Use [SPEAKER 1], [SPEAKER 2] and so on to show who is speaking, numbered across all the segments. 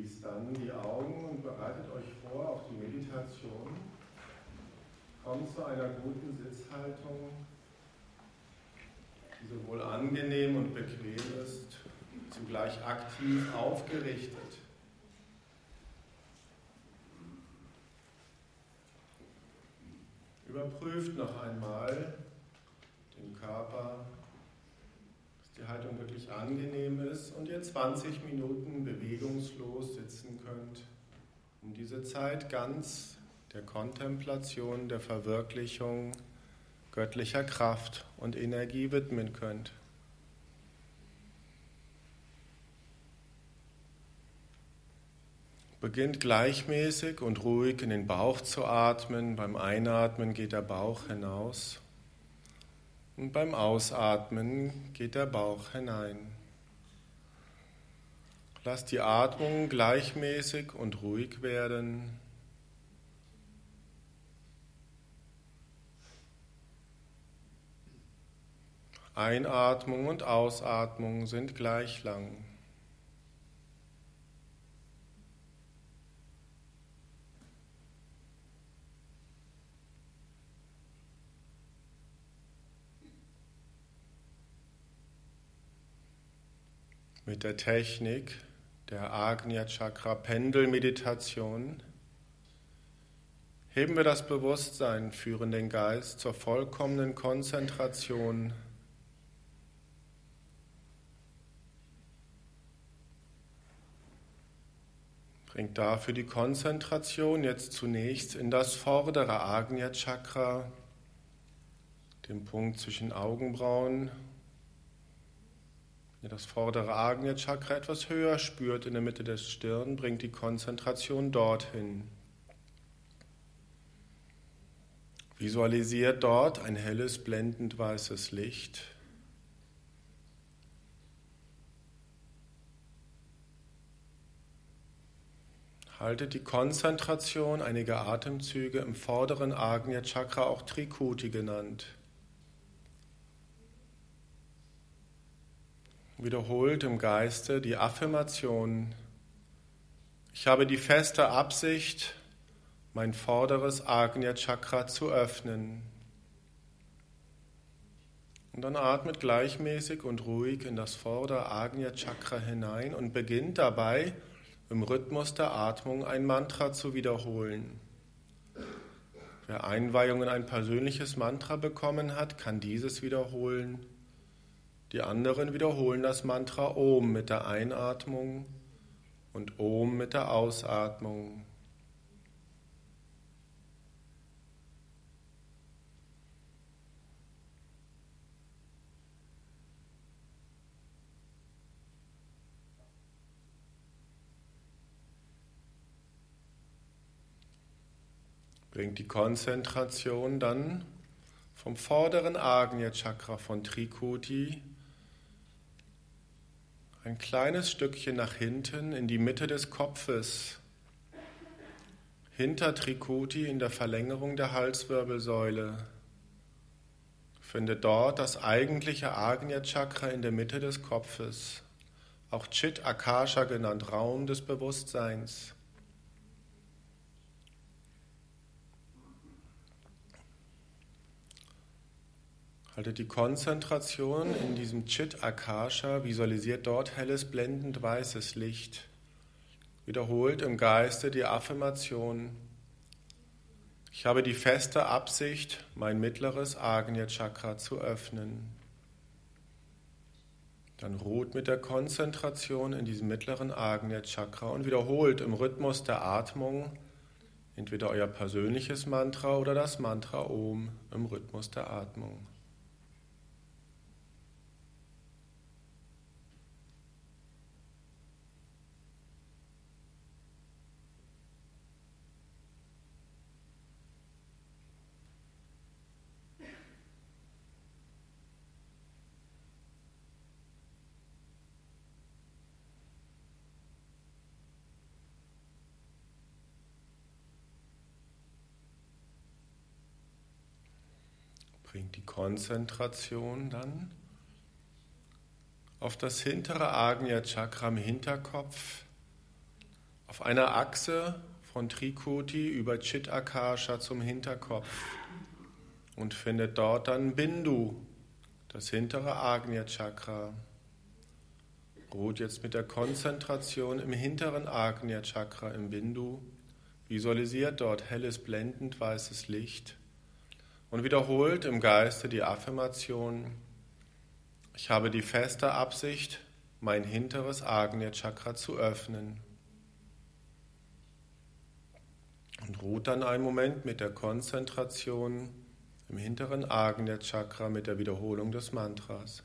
[SPEAKER 1] Schließt dann die Augen und bereitet euch vor auf die Meditation. Kommt zu einer guten Sitzhaltung, die sowohl angenehm und bequem ist, zugleich aktiv aufgerichtet. Überprüft noch einmal den Körper, die Haltung wirklich angenehm ist und ihr 20 Minuten bewegungslos sitzen könnt, um diese Zeit ganz der Kontemplation, der Verwirklichung göttlicher Kraft und Energie widmen könnt. Beginnt gleichmäßig und ruhig in den Bauch zu atmen. Beim Einatmen geht der Bauch hinaus. Und beim Ausatmen geht der Bauch hinein. Lass die Atmung gleichmäßig und ruhig werden. Einatmung und Ausatmung sind gleich lang. Mit der Technik der Agnya Chakra Pendelmeditation heben wir das Bewusstsein, führen den Geist zur vollkommenen Konzentration. Bringt dafür die Konzentration jetzt zunächst in das vordere Agnya Chakra, den Punkt zwischen Augenbrauen das vordere Agnya Chakra etwas höher spürt in der Mitte der Stirn, bringt die Konzentration dorthin. Visualisiert dort ein helles, blendend weißes Licht. Haltet die Konzentration einige Atemzüge im vorderen Agnya Chakra, auch Trikuti genannt. Wiederholt im Geiste die Affirmation, ich habe die feste Absicht, mein vorderes Agnya Chakra zu öffnen. Und dann atmet gleichmäßig und ruhig in das vordere Agnya Chakra hinein und beginnt dabei im Rhythmus der Atmung ein Mantra zu wiederholen. Wer Einweihung in ein persönliches Mantra bekommen hat, kann dieses wiederholen. Die anderen wiederholen das Mantra Om mit der Einatmung und Om mit der Ausatmung. Bringt die Konzentration dann vom vorderen Agnya Chakra von Trikuti ein kleines Stückchen nach hinten in die Mitte des Kopfes, hinter Trikuti in der Verlängerung der Halswirbelsäule. Findet dort das eigentliche Agnya Chakra in der Mitte des Kopfes, auch Chit Akasha genannt Raum des Bewusstseins. Haltet die Konzentration in diesem Chit Akasha, visualisiert dort helles, blendend weißes Licht. Wiederholt im Geiste die Affirmation. Ich habe die feste Absicht, mein mittleres Agnya Chakra zu öffnen. Dann ruht mit der Konzentration in diesem mittleren Agnya Chakra und wiederholt im Rhythmus der Atmung entweder euer persönliches Mantra oder das Mantra Om im Rhythmus der Atmung. Bringt die Konzentration dann auf das hintere Agnya Chakra im Hinterkopf, auf einer Achse von Trikuti über Chitakasha zum Hinterkopf und findet dort dann Bindu, das hintere Agnya Chakra. Ruht jetzt mit der Konzentration im hinteren Agnya Chakra im Bindu, visualisiert dort helles, blendend weißes Licht und wiederholt im Geiste die Affirmation, ich habe die feste Absicht, mein hinteres Agnya Chakra zu öffnen. Und ruht dann einen Moment mit der Konzentration im hinteren Agnya Chakra mit der Wiederholung des Mantras.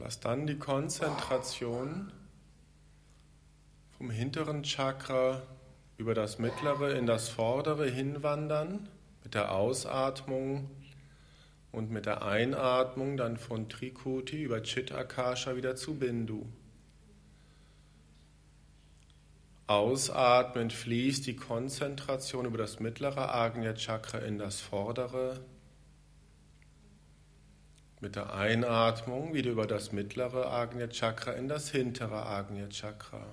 [SPEAKER 1] Lass dann die Konzentration vom hinteren Chakra über das mittlere in das vordere hinwandern mit der Ausatmung und mit der Einatmung dann von Trikuti über Chitakasha wieder zu Bindu. Ausatmend fließt die Konzentration über das mittlere Agnya Chakra in das vordere mit der Einatmung wieder über das mittlere Agnya Chakra in das hintere Agnya Chakra.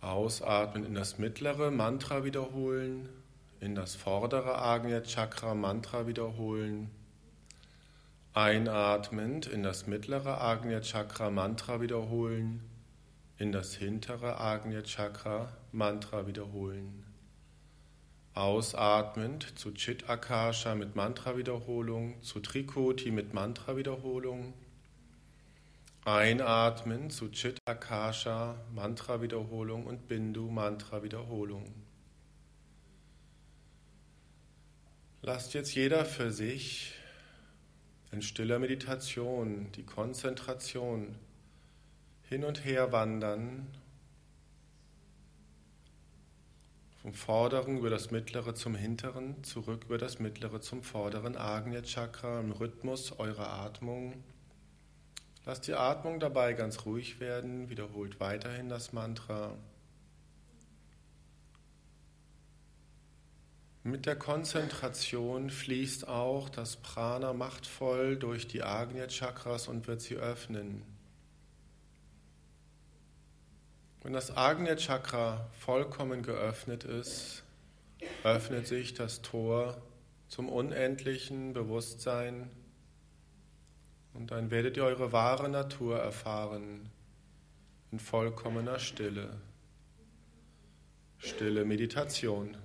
[SPEAKER 1] Ausatmen in das mittlere Mantra wiederholen, in das vordere Agnya Chakra Mantra wiederholen. Einatmend in das mittlere Agnya Chakra Mantra wiederholen, in das hintere Agnya Chakra Mantra wiederholen. Ausatmend zu Chit Akasha mit Mantra-Wiederholung, zu Trikoti mit Mantra-Wiederholung. Einatmen zu Chit Akasha, Mantra-Wiederholung und Bindu, Mantra-Wiederholung. Lasst jetzt jeder für sich in stiller Meditation die Konzentration hin und her wandern Vom vorderen über das mittlere zum hinteren, zurück über das mittlere zum vorderen Agnya Chakra im Rhythmus eurer Atmung. Lasst die Atmung dabei ganz ruhig werden, wiederholt weiterhin das Mantra. Mit der Konzentration fließt auch das Prana machtvoll durch die Agnya Chakras und wird sie öffnen. Wenn das Agnya Chakra vollkommen geöffnet ist, öffnet sich das Tor zum unendlichen Bewusstsein und dann werdet ihr eure wahre Natur erfahren in vollkommener Stille. Stille Meditation.